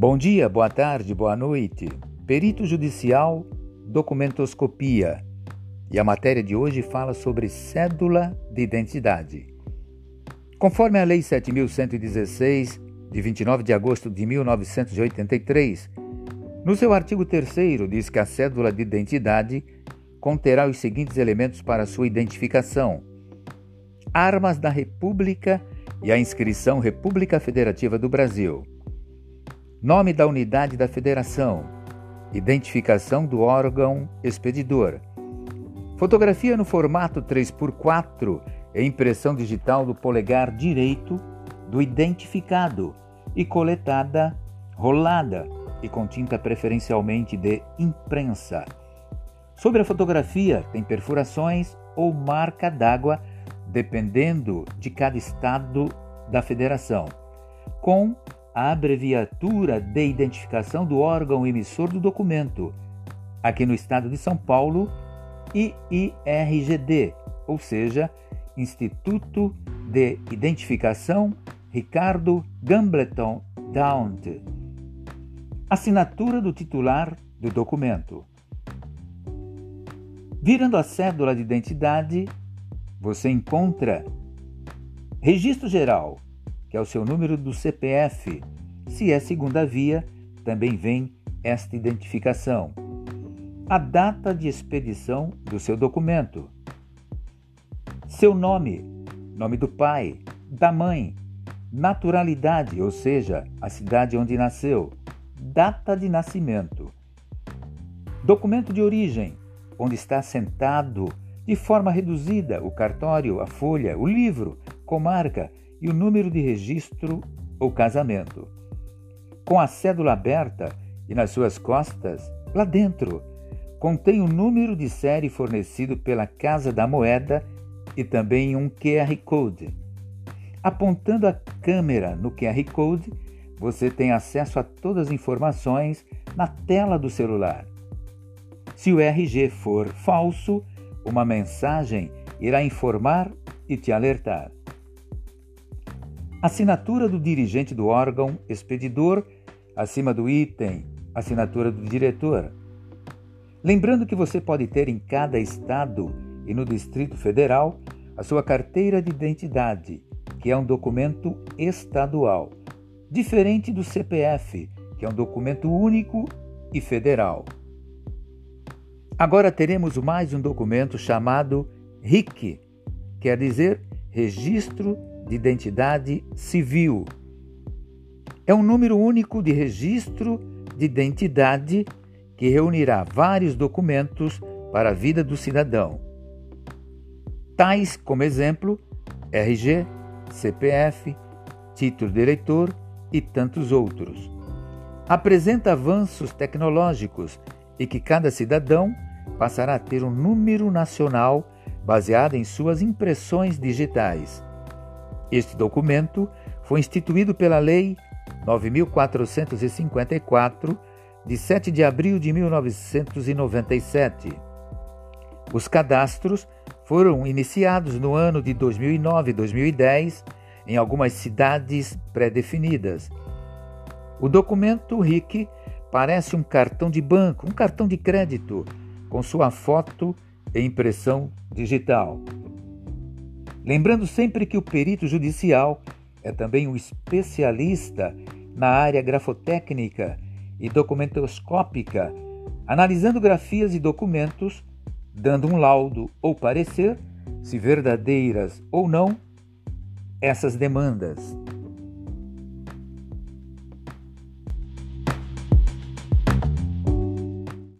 Bom dia, boa tarde, boa noite. Perito judicial, documentoscopia. E a matéria de hoje fala sobre cédula de identidade. Conforme a Lei 7116, de 29 de agosto de 1983, no seu artigo 3 diz que a cédula de identidade conterá os seguintes elementos para sua identificação: armas da República e a inscrição República Federativa do Brasil. Nome da unidade da federação. Identificação do órgão expedidor. Fotografia no formato 3x4 e impressão digital do polegar direito do identificado e coletada, rolada e com tinta preferencialmente de imprensa. Sobre a fotografia, tem perfurações ou marca d'água dependendo de cada estado da federação, com a abreviatura de identificação do órgão emissor do documento. Aqui no estado de São Paulo, IIRGD, ou seja, Instituto de Identificação Ricardo Gambleton Daunt. Assinatura do titular do documento. Virando a cédula de identidade, você encontra Registro Geral, que é o seu número do CPF. Se é segunda via, também vem esta identificação. A data de expedição do seu documento. Seu nome, nome do pai, da mãe, naturalidade, ou seja, a cidade onde nasceu, data de nascimento. Documento de origem, onde está assentado de forma reduzida o cartório, a folha, o livro, comarca e o número de registro ou casamento. Com a cédula aberta e nas suas costas, lá dentro, contém o número de série fornecido pela Casa da Moeda e também um QR Code. Apontando a câmera no QR Code, você tem acesso a todas as informações na tela do celular. Se o RG for falso, uma mensagem irá informar e te alertar. Assinatura do dirigente do órgão expedidor, acima do item, assinatura do diretor. Lembrando que você pode ter em cada estado e no Distrito Federal a sua carteira de identidade, que é um documento estadual, diferente do CPF, que é um documento único e federal. Agora teremos mais um documento chamado RIC, quer dizer Registro de Identidade Civil. É um número único de registro de identidade que reunirá vários documentos para a vida do cidadão. Tais como exemplo, RG, CPF, título de eleitor e tantos outros. Apresenta avanços tecnológicos e que cada cidadão passará a ter um número nacional baseado em suas impressões digitais. Este documento foi instituído pela Lei 9454, de 7 de abril de 1997. Os cadastros foram iniciados no ano de 2009 e 2010 em algumas cidades pré-definidas. O documento RIC parece um cartão de banco, um cartão de crédito com sua foto e impressão digital. Lembrando sempre que o perito judicial é também um especialista na área grafotécnica e documentoscópica, analisando grafias e documentos, dando um laudo ou parecer, se verdadeiras ou não, essas demandas.